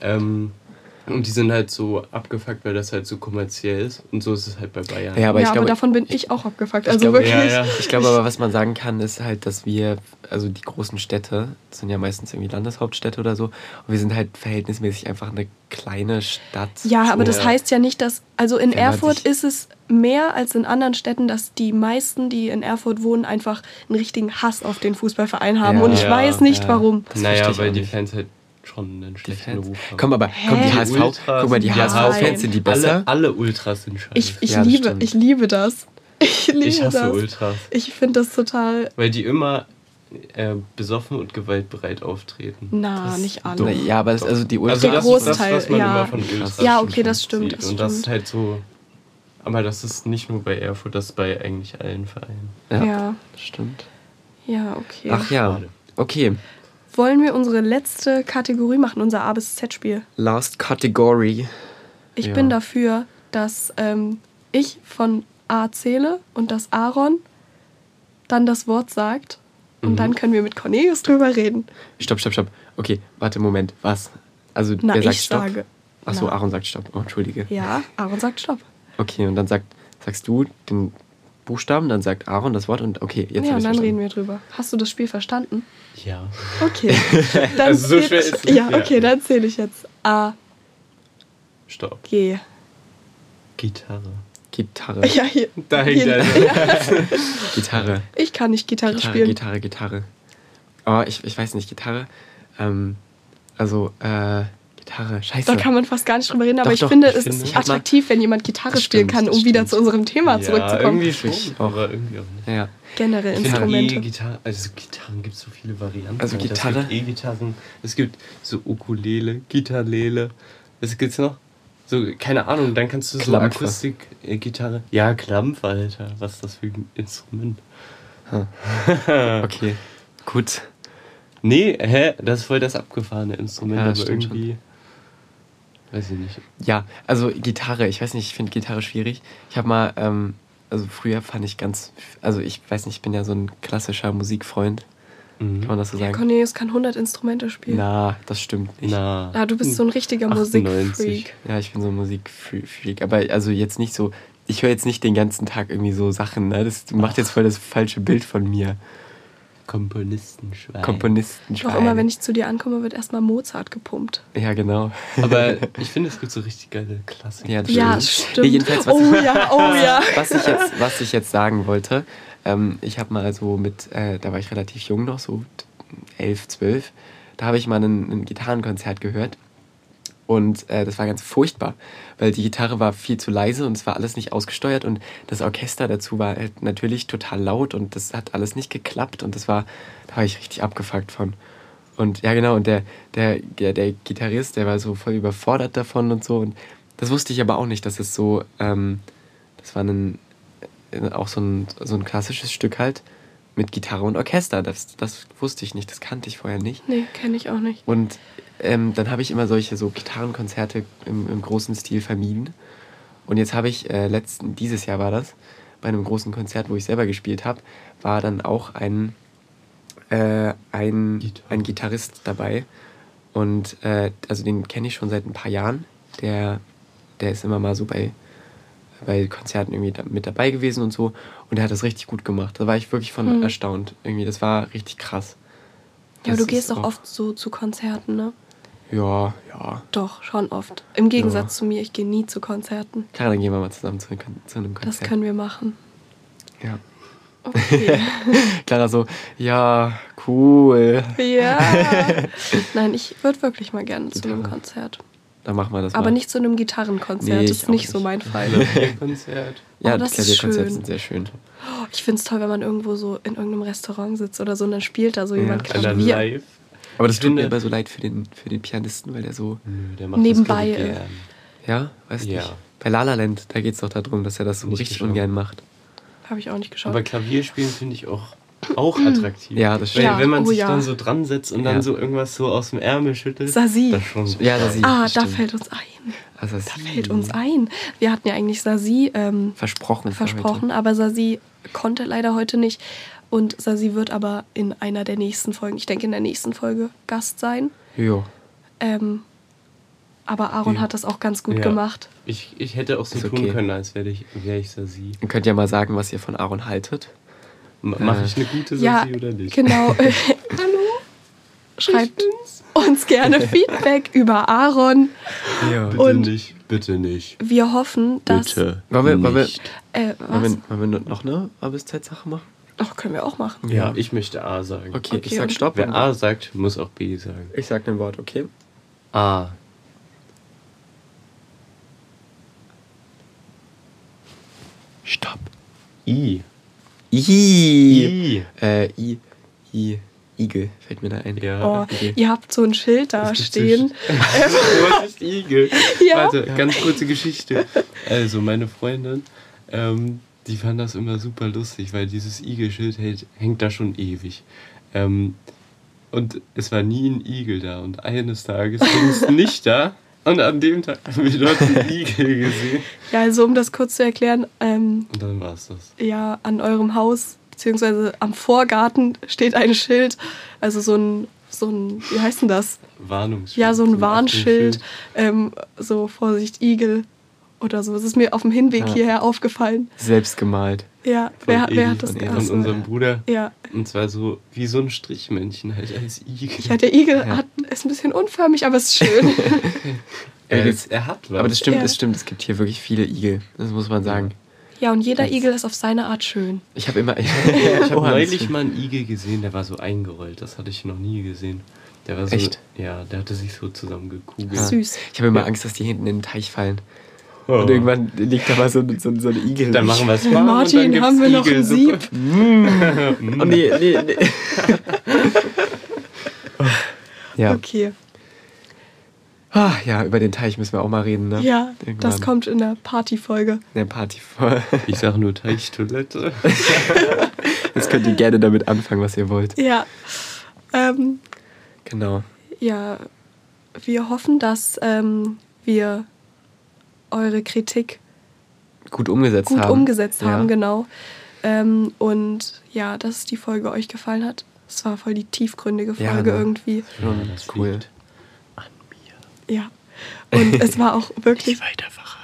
Ähm, und die sind halt so abgefuckt, weil das halt so kommerziell ist. Und so ist es halt bei Bayern. Ja, aber ja, ich aber glaube, davon bin ich auch abgefuckt. ich Also glaube, wirklich. Ja, ja. Ich glaube aber, was man sagen kann, ist halt, dass wir, also die großen Städte, das sind ja meistens irgendwie Landeshauptstädte oder so, und wir sind halt verhältnismäßig einfach eine kleine Stadt. Ja, aber das heißt ja nicht, dass. Also in Erfurt ist es mehr als in anderen Städten, dass die meisten, die in Erfurt wohnen, einfach einen richtigen Hass auf den Fußballverein haben. Ja. Und ich Ja, weiß nicht ja. warum. Das naja, weil die. Fans halt schon einen schlechten. Ruf haben. Komm, aber komm, die? HSV, Ultras- guck mal, die HSV-Fans sind die besser. Alle, alle Ultras sind scheiße. Ich, ich, Ja, das liebe, stimmt. ich liebe das. Ich liebe Ich hasse das. Ultras. Ich finde das total. Weil die immer äh, besoffen und gewaltbereit auftreten. Na, Das- nicht alle. Na, ja, aber das, also die Ultras. Also das ist das, Großteil, was man ja. immer von Ultras Ja, okay, das stimmt, das und das ist stimmt. halt so. Aber das ist nicht nur bei Erfurt, das ist bei eigentlich allen Vereinen. ja, Ja. das stimmt. Ja, okay. Ach ja, okay. Wollen wir unsere letzte Kategorie machen, unser A bis Z-Spiel? Last Category. Ich Ja. bin dafür, dass ähm, ich von A zähle und dass Aaron dann das Wort sagt. Und Mhm. dann können wir mit Cornelius drüber reden. Stopp, stopp, stopp. Okay, warte, Moment. Was? Also, Na, wer sagt ich Stopp? sage. Achso, Na. Aaron sagt Stopp. Oh, entschuldige. Ja, Aaron sagt Stopp. Okay, und dann sagt, sagst du den Buchstaben, dann sagt Aaron das Wort und okay, jetzt ja, hab und ich's dann verstanden. reden wir drüber. Hast du das Spiel verstanden? Ja. Okay. Dann Also so schwer ist es Ja, okay, dann zähle ich jetzt A, Stopp. G. Gitarre. Gitarre. Ja, hier. Da hängt hier. einer. Gitarre. Ich kann nicht Gitarre, Gitarre, spielen. Gitarre, Gitarre. Oh, ich, ich weiß nicht, Gitarre. Ähm, also, äh, Gitarre. Scheiße. Da kann man fast gar nicht drüber reden, aber Doch, ich doch, finde, ich es finde- ist attraktiv, wenn jemand Gitarre spielen kann, um wieder stimmt. zu unserem Thema Ja, zurückzukommen. irgendwie Ich schon, auch. aber irgendwie auch nicht. ja. Generell Ich finde Instrumente. E-Gitarre, also Gitarren gibt es so viele Varianten. Also. Gitarre? Es gibt E-Gitarren, es gibt so Ukulele, Gitarrele. Was gibt's noch? So, keine Ahnung, dann kannst du so Klampfe. Akustik-Gitarre. Ja, Klampf, Alter. Was ist das für ein Instrument? Okay, gut. Nee, hä? Das ist voll das abgefahrene Instrument, Ja, aber irgendwie. Weiß ich nicht. Ja, also Gitarre, ich weiß nicht, ich finde Gitarre schwierig. Ich habe mal, ähm, also früher fand ich ganz, also ich weiß nicht, ich bin ja so ein klassischer Musikfreund, Mhm. kann man das so Ja, sagen? Cornelius kann 100 Instrumente spielen. Na, das stimmt nicht. Na. Ah, du bist so ein richtiger 98. Musikfreak. Ja, ich bin so ein Musikfreak, aber also jetzt nicht so, ich höre jetzt nicht den ganzen Tag irgendwie so Sachen, ne? Das macht jetzt voll das falsche Bild von mir. Komponistenschwein. Komponisten. Auch immer, wenn ich zu dir ankomme, wird erstmal Mozart gepumpt. Ja, genau. Aber ich finde, es gibt so richtig geile Klassiker. Ja, das Ja, stimmt. stimmt. Nee, jedenfalls, was, oh ja, oh ja. was, ich jetzt, was ich jetzt sagen wollte, ähm, ich habe mal so mit, äh, da war ich relativ jung noch, so elf, zwölf, da habe ich mal ein, ein Gitarrenkonzert gehört. Und äh, das war ganz furchtbar, weil die Gitarre war viel zu leise und es war alles nicht ausgesteuert und das Orchester dazu war halt natürlich total laut und das hat alles nicht geklappt und das war, da war ich richtig abgefuckt von. Und ja, genau, und der, der, der, der Gitarrist, der war so voll überfordert davon und so. Und das wusste ich aber auch nicht, dass es so, ähm, das war ein, äh, auch so ein, so ein klassisches Stück halt mit Gitarre und Orchester. Das, das wusste ich nicht, das kannte ich vorher nicht. Nee, kenne ich auch nicht. Und ähm, dann habe ich immer solche so Gitarrenkonzerte im, im großen Stil vermieden. Und jetzt habe ich äh, letzten, dieses Jahr war das, bei einem großen Konzert, wo ich selber gespielt habe, war dann auch ein, äh, ein, Gitarre. ein Gitarrist dabei. Und äh, also den kenne ich schon seit ein paar Jahren. Der, der ist immer mal so bei, bei Konzerten irgendwie da, mit dabei gewesen und so. Und der hat das richtig gut gemacht. Da war ich wirklich von Hm. erstaunt. Irgendwie, das war richtig krass. Ja, aber Das du gehst auch oft so zu Konzerten, ne? Ja, ja. Doch, schon oft. Im Gegensatz Ja. zu mir, ich gehe nie zu Konzerten. Klar, dann gehen wir mal zusammen zu, zu einem Das Konzert. können wir machen. ja. Okay. Clara so, ja, cool. ja. Nein, ich würde wirklich mal gerne zu einem. Konzert. Dann machen wir das Aber mal. nicht zu einem Gitarrenkonzert. Nee, das ist nicht auch so nicht. mein Fall. Konzert. Ja, Oh, die das ist Klavierkonzerte schön. sind sehr schön. Ich finde es toll, wenn man irgendwo so in irgendeinem Restaurant sitzt oder so und dann spielt da so Ja. jemand Und dann Klavier. live. Aber das Ich tut mir immer so leid für den, für den Pianisten, weil der so, Nö, der macht Nebenbei das ich, ist. gern. ja, weiß Ja. nicht. Bei La La Land, da geht es doch darum, dass er das so Nicht richtig geschaut. ungern macht. Habe ich auch nicht geschaut. Aber Klavierspielen finde ich auch, auch attraktiv. Ja, das stimmt. Ja, wenn man oh sich ja. dann so dran setzt und dann so irgendwas so aus dem Ärmel schüttelt. Sasi. Das schon. Ja, Sasi. ah, da fällt uns ein. Also Da fällt uns ein. Wir hatten ja eigentlich Sasi ähm, versprochen. versprochen, aber Sasi konnte leider heute nicht. Und Sasi wird aber in einer der nächsten Folgen, ich denke in der nächsten Folge, Gast sein. Jo. Ähm, aber Aaron Ja. hat das auch ganz gut Ja. gemacht. Ich, ich hätte auch so Ist tun okay. können, als wäre ich, wär ich Sasi. Ihr könnt ja mal sagen, was ihr von Aaron haltet. Mache Äh. ich eine gute Sasi Ja, oder nicht? genau. Hallo. Schreibt uns gerne Feedback über Aaron. Ja. Bitte Und- nicht, bitte nicht. Wir hoffen, dass. Bitte. Wollen wir- wollen wir- nicht. Äh, Wollen was? wir, wollen wir noch eine A bis Z-Sache machen? Ach, können wir auch machen. Ja, ich möchte A sagen. Okay, Okay, ich sag Stopp. Wer A sagt, muss auch B sagen. Ich sag ein Wort, okay? A. Stopp. I. I. I. Äh, I. I. Igel fällt mir da ein. Ja. Oh, ihr habt so ein Schild da stehen. Was ist Igel? Ja. Warte, ganz kurze Geschichte. Also, meine Freundin, ähm, die fand das immer super lustig, weil dieses Igelschild hält, hängt da schon ewig. Ähm, und es war nie ein Igel da. Und eines Tages ging es nicht da. Und an dem Tag haben wir dort einen Igel gesehen. Ja, also um das kurz zu erklären, ähm, Und dann war es das. ja, an eurem Haus, beziehungsweise am Vorgarten steht ein Schild. Also so ein, so ein, wie heißt denn das? Warnungsschild. Ja, so ein Warnschild. Ähm, so Vorsicht, Igel oder so. Das ist mir auf dem Hinweg Ja. hierher aufgefallen. Selbst gemalt. Ja, Von wer, wer hat das von Von gemacht? unserem Bruder. Ja. Und zwar so wie so ein Strichmännchen halt als Igel. ja, der Igel Ja. Hat, ist ein bisschen unförmig, aber ist schön. er, ist, er hat was. Aber das stimmt, Ja. das stimmt. Es gibt hier wirklich viele Igel. Das muss man sagen. ja, und jeder Igel ist auf seine Art schön. Ich habe immer. Ich habe das neulich mal einen Igel gesehen, der war so eingerollt. Das hatte ich noch nie gesehen. Der war so, Echt? Ja, der hatte sich so zusammengekugelt. Süß. Ich habe immer Ja. Angst, dass die hinten in den Teich fallen. Oh. Und irgendwann liegt da mal so, so, so ein Igel. Dann machen wir es und Martin, dann gibt's haben wir noch ein Igelsuppe. Oh, nee, nee, nee. ja. Okay. Ah, ja, über den Teich müssen wir auch mal reden, ne? Ja, Irgendwann. das kommt in der Partyfolge. In der Party vor. Ich sag nur Teichtoilette. Jetzt könnt ihr gerne damit anfangen, was ihr wollt. Ja. Ähm, Genau. ja, wir hoffen, dass ähm, wir eure Kritik Gut umgesetzt gut haben. umgesetzt Ja. haben, genau. Ähm, und ja, dass die Folge euch gefallen hat. Es war voll die tiefgründige Ja, Folge ne? irgendwie. Schon Ja, das cool. An mir. Ja. Und es war auch wirklich,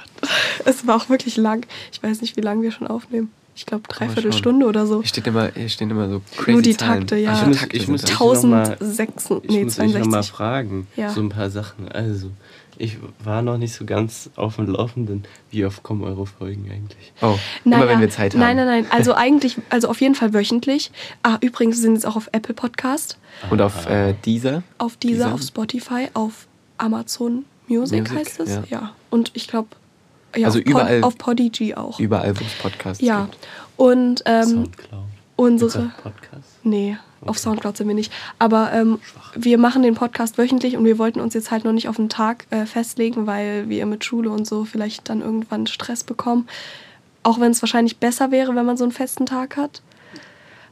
es war auch wirklich lang. Ich weiß nicht, wie lange wir schon aufnehmen. Ich glaube, dreiviertel schauen. Stunde oder so. Hier, steht immer, hier stehen immer so crazy Nur die Zahlen. Takte, ja. Ich muss- ich muss das. echt noch mal- 1006, Ich nee, muss euch noch mal 62. fragen, Ja. so ein paar Sachen. Also, ich war noch nicht so ganz auf dem Laufenden. Wie oft kommen eure Folgen eigentlich? Oh, Naja, immer wenn wir Zeit haben. Nein, nein, nein. Also eigentlich, also auf jeden Fall wöchentlich. Ah, übrigens sind es auch auf Apple Podcast, Und auf äh, dieser. auf dieser, Dieser? auf Spotify, auf Amazon Music, Music, heißt es. ja. Ja. Und ich glaube, ja, Also auf, Pod, überall- auf Podigy auch. Überall, wo es Podcasts ja. gibt. Und ähm, Soundcloud. unsere. Podcasts? Nee, auf. Soundcloud sind wir nicht. Aber ähm, wir machen den Podcast wöchentlich und wir wollten uns jetzt halt noch nicht auf einen Tag äh, festlegen, weil wir mit Schule und so vielleicht dann irgendwann Stress bekommen. Auch wenn es wahrscheinlich besser wäre, wenn man so einen festen Tag hat.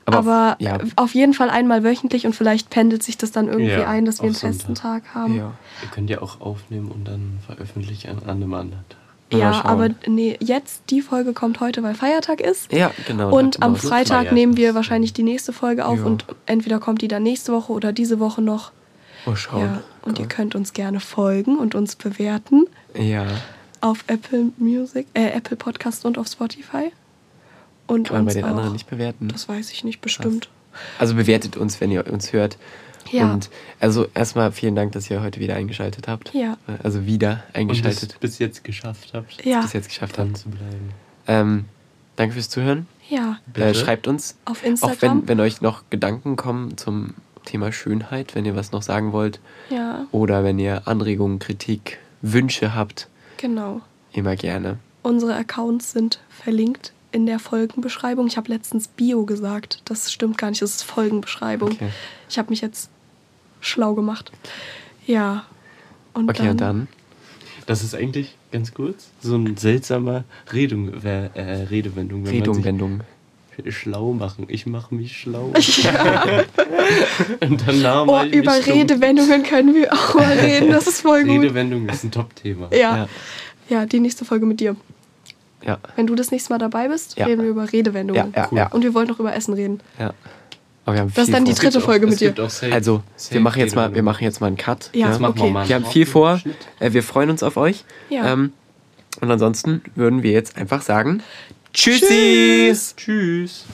Aber, Aber, ja, auf jeden Fall einmal wöchentlich und vielleicht pendelt sich das dann irgendwie Ja, ein, dass wir einen festen Sonntag. Tag haben. ja. Ihr könnt ja auch aufnehmen und dann veröffentlichen an, an einem anderen Tag. Ja, aber nee, jetzt die Folge kommt heute, weil Feiertag ist. ja, genau. Und am. Freitag Feiertag. nehmen wir wahrscheinlich die nächste Folge auf Ja. und entweder kommt die dann nächste Woche oder diese Woche noch. Mal schauen. Ja, und ihr könnt uns gerne folgen und uns bewerten Ja. auf Apple Music, äh, Apple Podcast und auf Spotify. Und Kann man bei den auch, anderen nicht bewerten. Das weiß ich nicht, bestimmt. Also bewertet uns, wenn ihr uns hört. Ja. Und also erstmal vielen Dank, dass ihr heute wieder eingeschaltet habt. Ja. Also wieder Und es eingeschaltet. bis jetzt geschafft habt, Ja. Bis jetzt geschafft dran habt. zu bleiben. Ähm, danke fürs Zuhören. Ja, Äh, schreibt uns, auf auch Instagram. wenn, wenn euch noch Gedanken kommen zum Thema Schönheit, wenn ihr was noch sagen wollt. ja, Oder wenn ihr Anregungen, Kritik, Wünsche habt, genau. immer gerne. Unsere Accounts sind verlinkt in der Folgenbeschreibung. Ich habe letztens Bio gesagt. Das stimmt gar nicht, das ist Folgenbeschreibung. Okay. Ich habe mich jetzt schlau gemacht. Ja. Und Okay, dann, und dann? Das ist eigentlich ganz kurz so ein seltsamer Redung, äh, Redewendung. Wenn Redungwendung. Man sich schlau machen. Ich mache mich schlau. Ja. Und danach Oh, ich über. Redewendungen können wir auch mal reden. Das ist voll gut. Redewendung ist ein Top-Thema. Ja. Ja. ja, die nächste Folge mit dir. Ja, Wenn du das nächste Mal dabei bist, Ja. reden wir über Redewendungen. ja, ja. Cool. ja, Und wir wollen noch über Essen reden. ja. Aber wir haben Das ist dann die vor. dritte Es gibt Folge auch- mit dir. gibt auch Safe- Also, Safe wir machen jetzt mal, wir machen jetzt mal einen Cut. Ja, Das machen okay. wir mal. Wir haben viel vor. Äh, wir freuen uns auf euch. Ja. Ähm, und ansonsten würden wir jetzt einfach sagen: Tschüssi! Tschüss. Tschüss.